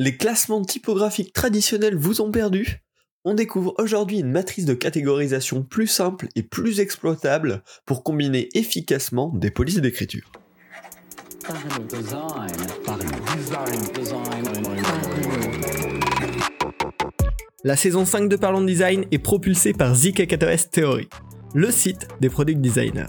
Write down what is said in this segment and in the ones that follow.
Les classements typographiques traditionnels vous ont perdu On découvre aujourd'hui une matrice de catégorisation plus simple et plus exploitable pour combiner efficacement des polices d'écriture. La saison 5 de Parlons Design est propulsée par ZK4S Theory, le site des product designers.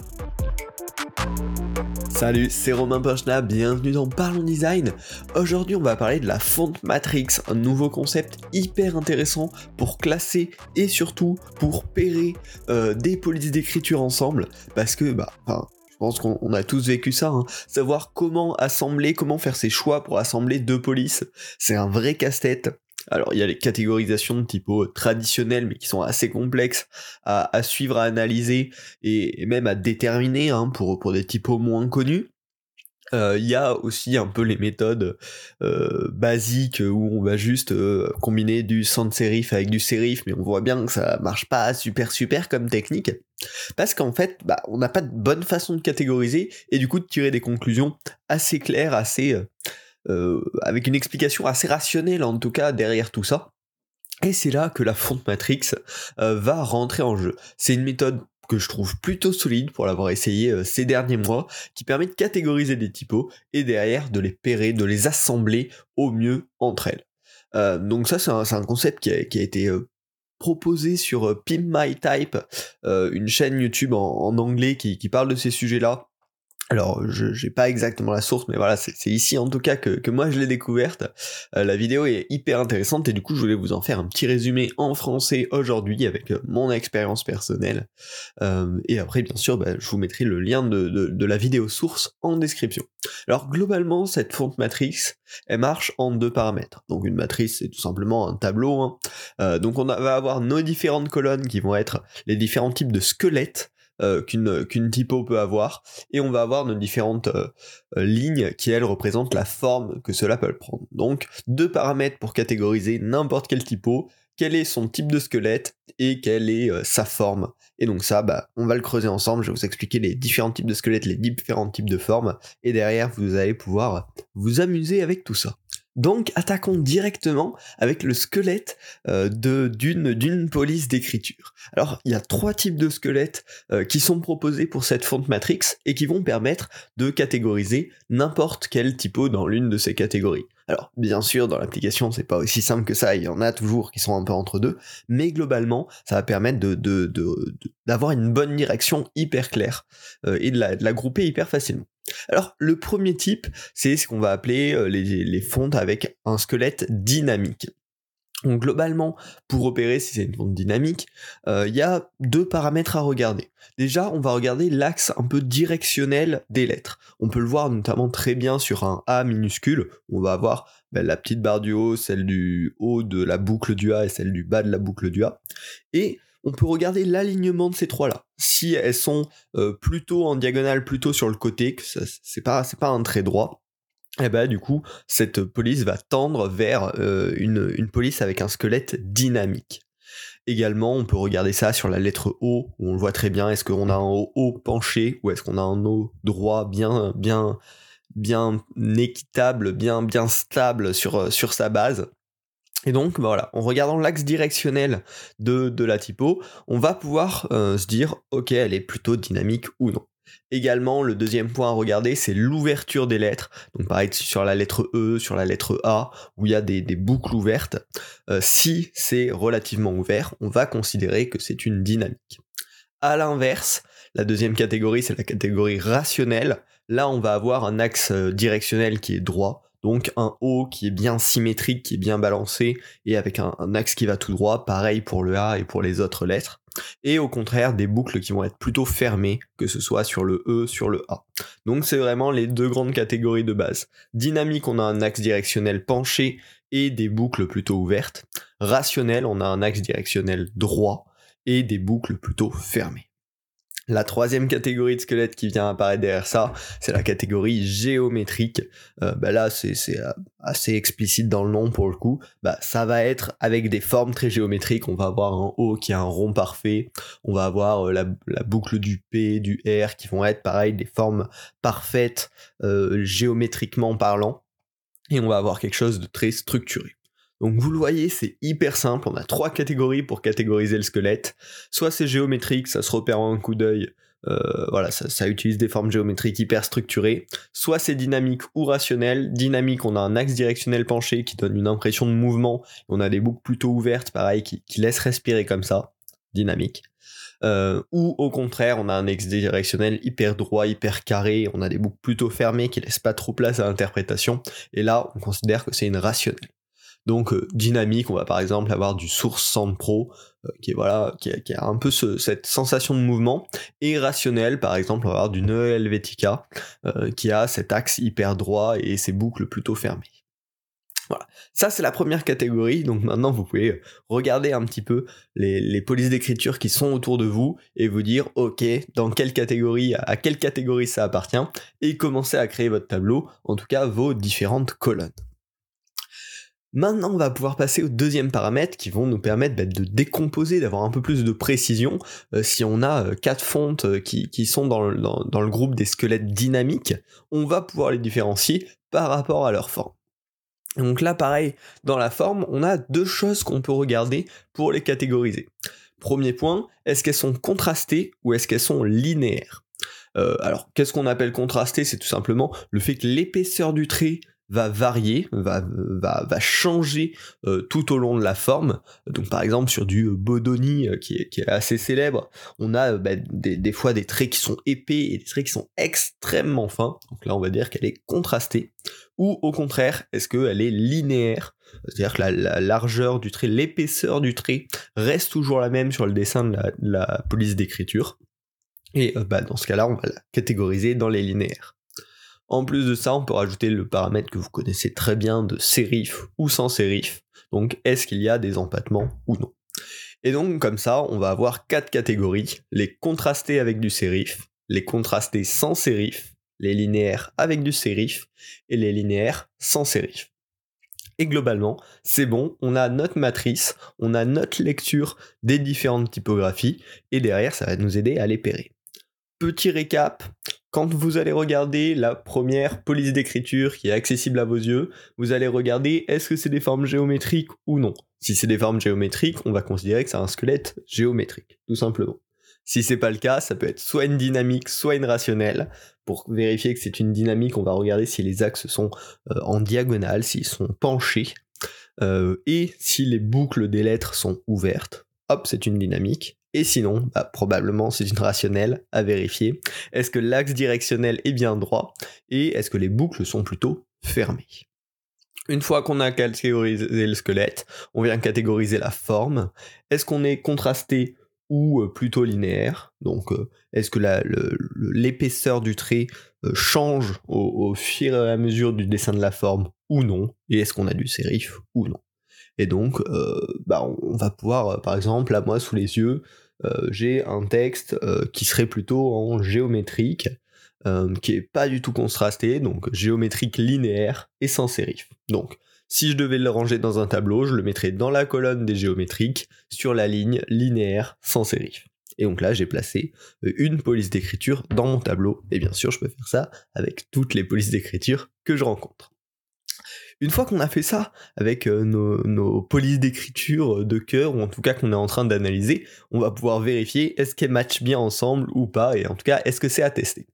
Salut, c'est Romain Pochna, bienvenue dans Parlons Design. Aujourd'hui, on va parler de la font matrix, un nouveau concept hyper intéressant pour classer et surtout pour pairer euh, des polices d'écriture ensemble, parce que, bah, je pense qu'on a tous vécu ça, hein. savoir comment assembler, comment faire ses choix pour assembler deux polices, c'est un vrai casse-tête. Alors il y a les catégorisations de typo traditionnelles mais qui sont assez complexes à, suivre, à analyser et, même à déterminer hein, pour, pour des typos moins connus. Euh, il y a aussi un peu les méthodes euh, basiques où on va juste euh, combiner du sans serif avec du serif, mais on voit bien que ça marche pas super super comme technique, parce qu'en fait, bah, on n'a pas de bonne façon de catégoriser et du coup de tirer des conclusions assez claires, assez euh, avec une explication assez rationnelle en tout cas derrière tout ça. Et c'est là que la fonte matrix euh, va rentrer en jeu. C'est une méthode que je trouve plutôt solide pour l'avoir essayé euh, ces derniers mois, qui permet de catégoriser des typos et derrière de les pairer, de les assembler au mieux entre elles. donc ça c'est un, concept qui a, été proposé sur Pimp My Type, une chaîne YouTube en, anglais qui, parle de ces sujets-là alors, je n'ai pas exactement la source, mais voilà, c'est ici en tout cas que, moi je l'ai découverte. Euh, la vidéo est hyper intéressante et du coup je voulais vous en faire un petit résumé en français aujourd'hui avec euh, mon expérience personnelle. Euh, et après, bien sûr, bah, je vous mettrai le lien de, la vidéo source en description. Alors, globalement, cette fonte matrice, elle marche en deux paramètres. Donc une matrice, c'est tout simplement un tableau. Hein. donc on va avoir nos différentes colonnes qui vont être les différents types de squelettes euh, qu'une typo peut avoir, et on va avoir nos différentes euh, euh, lignes qui elles représentent la forme que cela peut prendre. Donc deux paramètres pour catégoriser n'importe quel typo, quel est son type de squelette et quelle est sa forme? Et donc ça, bah, on va le creuser ensemble, je vais vous expliquer les différents types de squelettes, les différents types de formes, et derrière vous allez pouvoir vous amuser avec tout ça. Donc attaquons directement avec le squelette euh, d'une police d'écriture. Alors il y a trois types de squelettes euh, qui sont proposés pour cette fonte matrix et qui vont permettre de catégoriser n'importe quel typo dans l'une de ces catégories. Alors, bien sûr, dans l'application, c'est pas aussi simple que ça, il y en a toujours qui sont un peu entre deux, mais globalement, ça va permettre d'avoir une bonne direction hyper claire euh, et de la grouper hyper facilement. Alors, le premier type, c'est ce qu'on va appeler euh, les, fontes avec un squelette dynamique. Donc globalement, pour opérer si c'est une fonte dynamique, euh, il y a deux paramètres à regarder. Déjà, on va regarder l'axe un peu directionnel des lettres. On peut le voir notamment très bien sur un A minuscule. On va avoir ben, la petite barre du haut, celle du haut de la boucle du A et celle du bas de la boucle du A. Et on peut regarder l'alignement de ces trois-là. Si elles sont euh, plutôt en diagonale, plutôt sur le côté, que c'est pas, pas un trait droit, et eh ben du coup, cette police va tendre vers euh, une, police avec un squelette dynamique. Également, on peut regarder ça sur la lettre O, où on le voit très bien. Est-ce qu'on a un O penché ou est-ce qu'on a un O droit bien, bien, bien équitable, bien, bien stable sur, sur sa base? Et donc bah voilà, en regardant l'axe directionnel de, la typo, on va pouvoir euh, se dire ok elle est plutôt dynamique ou non. Également, le deuxième point à regarder, c'est l'ouverture des lettres. Donc pareil sur la lettre E, sur la lettre A, où il y a des, boucles ouvertes. Euh, si c'est relativement ouvert, on va considérer que c'est une dynamique. À l'inverse, la deuxième catégorie, c'est la catégorie rationnelle. Là, on va avoir un axe euh, directionnel qui est droit, donc un haut qui est bien symétrique, qui est bien balancé, et avec un, axe qui va tout droit, pareil pour le A et pour les autres lettres. Et au contraire, des boucles qui vont être plutôt fermées, que ce soit sur le E, sur le A. Donc c'est vraiment les deux grandes catégories de base. Dynamique, on a un axe directionnel penché et des boucles plutôt ouvertes. Rationnel, on a un axe directionnel droit et des boucles plutôt fermées. La troisième catégorie de squelette qui vient apparaître derrière ça, c'est la catégorie géométrique. Euh, bah là, c'est euh, assez explicite dans le nom pour le coup. Bah, ça va être avec des formes très géométriques. On va avoir un O qui est un rond parfait. On va avoir euh, la, boucle du P, du R qui vont être pareil des formes parfaites géométriquement parlant. et on va avoir quelque chose de très structuré. Donc vous le voyez, c'est hyper simple, on a trois catégories pour catégoriser le squelette. Soit c'est géométrique, ça se repère en un coup d'œil, euh, voilà, ça, utilise des formes géométriques hyper structurées. Soit c'est dynamique ou rationnel. Dynamique, on a un axe directionnel penché qui donne une impression de mouvement. On a des boucles plutôt ouvertes, pareil, qui, laissent respirer comme ça. Dynamique. Euh, ou au contraire, on a un axe directionnel hyper droit, hyper carré, on a des boucles plutôt fermées qui laissent pas trop place à l'interprétation, et là on considère que c'est une rationnelle. Donc euh, dynamique, on va par exemple avoir du source Sound Pro, euh, qui est voilà, qui a, un peu cette sensation de mouvement, et rationnel, par exemple, on va avoir du nœud Helvetica, euh, qui a cet axe hyper droit et ses boucles plutôt fermées. Voilà, ça c'est la première catégorie, donc maintenant vous pouvez regarder un petit peu les polices d'écriture qui sont autour de vous et vous dire ok, dans quelle catégorie, à quelle catégorie ça appartient, et commencer à créer votre tableau, en tout cas vos différentes colonnes. Maintenant, on va pouvoir passer au deuxième paramètre qui vont nous permettre bah, de décomposer, d'avoir un peu plus de précision. Euh, si on a euh, quatre fontes euh, qui, sont dans le, dans le, groupe des squelettes dynamiques, on va pouvoir les différencier par rapport à leur forme. Donc là, pareil, dans la forme, on a deux choses qu'on peut regarder pour les catégoriser. Premier point, est-ce qu'elles sont contrastées ou est-ce qu'elles sont linéaires? Alors, qu'est-ce qu'on appelle contrasté C'est tout simplement le fait que l'épaisseur du trait va varier, va, va, va changer euh, tout au long de la forme. Donc par exemple sur du Bodoni euh, qui, est, qui, est, assez célèbre, on a bah, des, des, fois des traits qui sont épais et des traits qui sont extrêmement fins. Donc là on va dire qu'elle est contrastée. Ou au contraire, est-ce qu'elle est linéaire? C'est-à-dire que la, largeur du trait, l'épaisseur du trait reste toujours la même sur le dessin de la, la police d'écriture. Et euh, bah, dans ce cas-là, on va la catégoriser dans les linéaires. En plus de ça, on peut rajouter le paramètre que vous connaissez très bien de sérif ou sans sérif. Donc, est-ce qu'il y a des empattements ou non? Et donc, comme ça, on va avoir quatre catégories les contrastés avec du sérif, les contrastés sans sérif, les linéaires avec du sérif et les linéaires sans sérif. Et globalement, c'est bon, on a notre matrice, on a notre lecture des différentes typographies, et derrière, ça va nous aider à les pérer. Petit récap, quand vous allez regarder la première police d'écriture qui est accessible à vos yeux, vous allez regarder est-ce que c'est des formes géométriques ou non. Si c'est des formes géométriques, on va considérer que c'est un squelette géométrique, tout simplement. Si c'est pas le cas, ça peut être soit une dynamique, soit une rationnelle. Pour vérifier que c'est une dynamique, on va regarder si les axes sont euh, en diagonale, s'ils sont penchés, euh, et si les boucles des lettres sont ouvertes. Hop, c'est une dynamique. Et sinon, bah, probablement c'est une rationnelle à vérifier. Est-ce que l'axe directionnel est bien droit et est-ce que les boucles sont plutôt fermées? Une fois qu'on a catégorisé le squelette, on vient catégoriser la forme. Est-ce qu'on est contrasté ou euh, plutôt linéaire? Donc, euh, est-ce que l'épaisseur du trait euh, change au, au, fur et à mesure du dessin de la forme ou non? Et est-ce qu'on a du sérif ou non? Et donc, euh, bah, on, va pouvoir, euh, par exemple, là, moi, sous les yeux, euh, j'ai un texte qui serait plutôt en géométrique, qui est pas du tout contrasté, donc géométrique linéaire et sans sérif. Donc, si je devais le ranger dans un tableau, je le mettrais dans la colonne des géométriques, sur la ligne linéaire sans sérif. Et donc là, j'ai placé une police d'écriture dans mon tableau. Et bien sûr, je peux faire ça avec toutes les polices d'écriture que je rencontre. Une fois qu'on a fait ça avec euh, nos, polices d'écriture de cœur, ou en tout cas qu'on est en train d'analyser, on va pouvoir vérifier est-ce qu'elles matchent bien ensemble ou pas, et en tout cas est-ce que c'est à tester.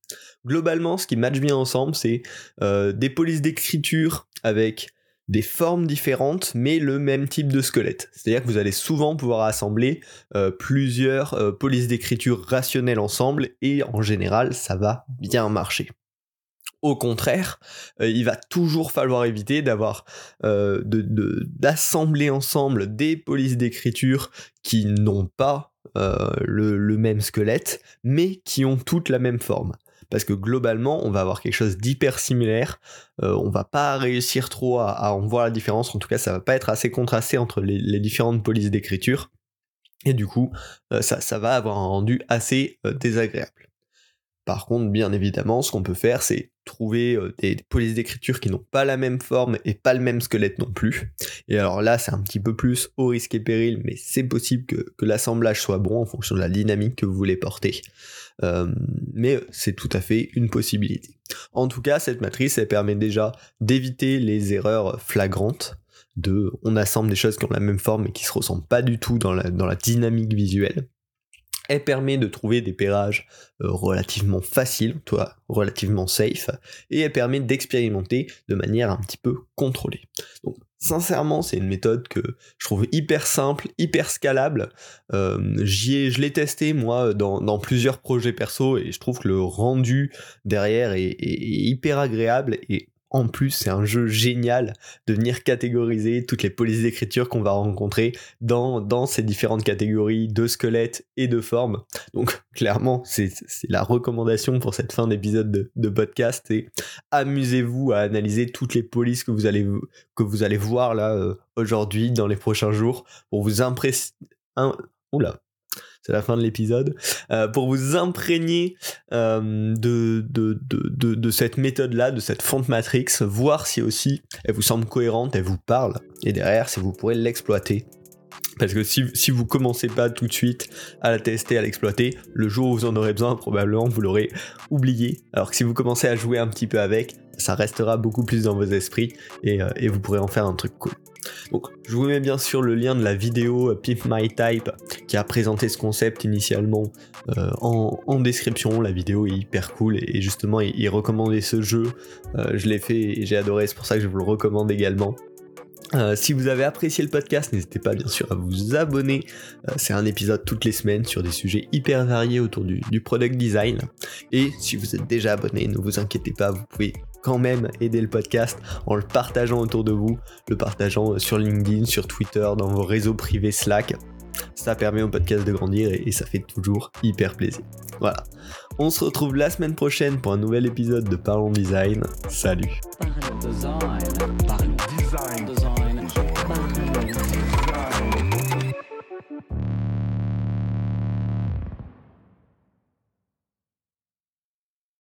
Globalement, ce qui match bien ensemble, c'est euh, des polices d'écriture avec des formes différentes, mais le même type de squelette. C'est-à-dire que vous allez souvent pouvoir assembler euh, plusieurs polices d'écriture rationnelles ensemble, et en général, ça va bien marcher. Au contraire, euh, il va toujours falloir éviter d'avoir euh, d'assembler ensemble des polices d'écriture qui n'ont pas euh, le, même squelette, mais qui ont toutes la même forme. Parce que globalement, on va avoir quelque chose d'hyper similaire. on va pas réussir trop à, en voir la différence. En tout cas, ça va pas être assez contrasté entre les, différentes polices d'écriture. Et du coup, ça, ça, va avoir un rendu assez désagréable. Par contre, bien évidemment, ce qu'on peut faire, c'est trouver des polices d'écriture qui n'ont pas la même forme et pas le même squelette non plus. Et alors là, c'est un petit peu plus au risque et péril, mais c'est possible que, l'assemblage soit bon en fonction de la dynamique que vous voulez porter. Euh, mais c'est tout à fait une possibilité. En tout cas, cette matrice, elle permet déjà d'éviter les erreurs flagrantes de on assemble des choses qui ont la même forme et qui se ressemblent pas du tout dans la dynamique visuelle. Elle permet de trouver des pairages euh, relativement faciles, toi, relativement safe, et elle permet d'expérimenter de manière un petit peu contrôlée. Donc Sincèrement, c'est une méthode que je trouve hyper simple, hyper scalable. Euh, je l'ai testé moi dans, plusieurs projets perso et je trouve que le rendu derrière est, est hyper agréable et en plus, c'est un jeu génial de venir catégoriser toutes les polices d'écriture qu'on va rencontrer dans, ces différentes catégories de squelettes et de formes. Donc, clairement, c'est la recommandation pour cette fin d'épisode de, podcast. Et amusez-vous à analyser toutes les polices que vous allez, que vous allez voir là euh, aujourd'hui, dans les prochains jours, pour vous impressionner. Oula, c'est la fin de l'épisode, euh, pour vous imprégner euh, de, cette méthode-là, de cette fonte matrix, voir si aussi elle vous semble cohérente, elle vous parle, et derrière, si vous pourrez l'exploiter. Parce que si, si vous commencez pas tout de suite à la tester, à l'exploiter, le jour où vous en aurez besoin, probablement vous l'aurez oublié. Alors que si vous commencez à jouer un petit peu avec, ça restera beaucoup plus dans vos esprits et, euh, et vous pourrez en faire un truc cool. Donc, je vous mets bien sûr le lien de la vidéo euh, Pimp My Type qui a présenté ce concept initialement euh, en, description. La vidéo est hyper cool et, justement, il, recommandait ce jeu. Euh, je l'ai fait et j'ai adoré, c'est pour ça que je vous le recommande également. si vous avez apprécié le podcast, n'hésitez pas bien sûr à vous abonner. c'est un épisode toutes les semaines sur des sujets hyper variés autour du, du, product design. Et si vous êtes déjà abonné, ne vous inquiétez pas, vous pouvez quand même aider le podcast en le partageant autour de vous, le partageant sur LinkedIn, sur Twitter, dans vos réseaux privés Slack. Ça permet au podcast de grandir et, ça fait toujours hyper plaisir. Voilà. On se retrouve la semaine prochaine pour un nouvel épisode de Parlons Design. Salut.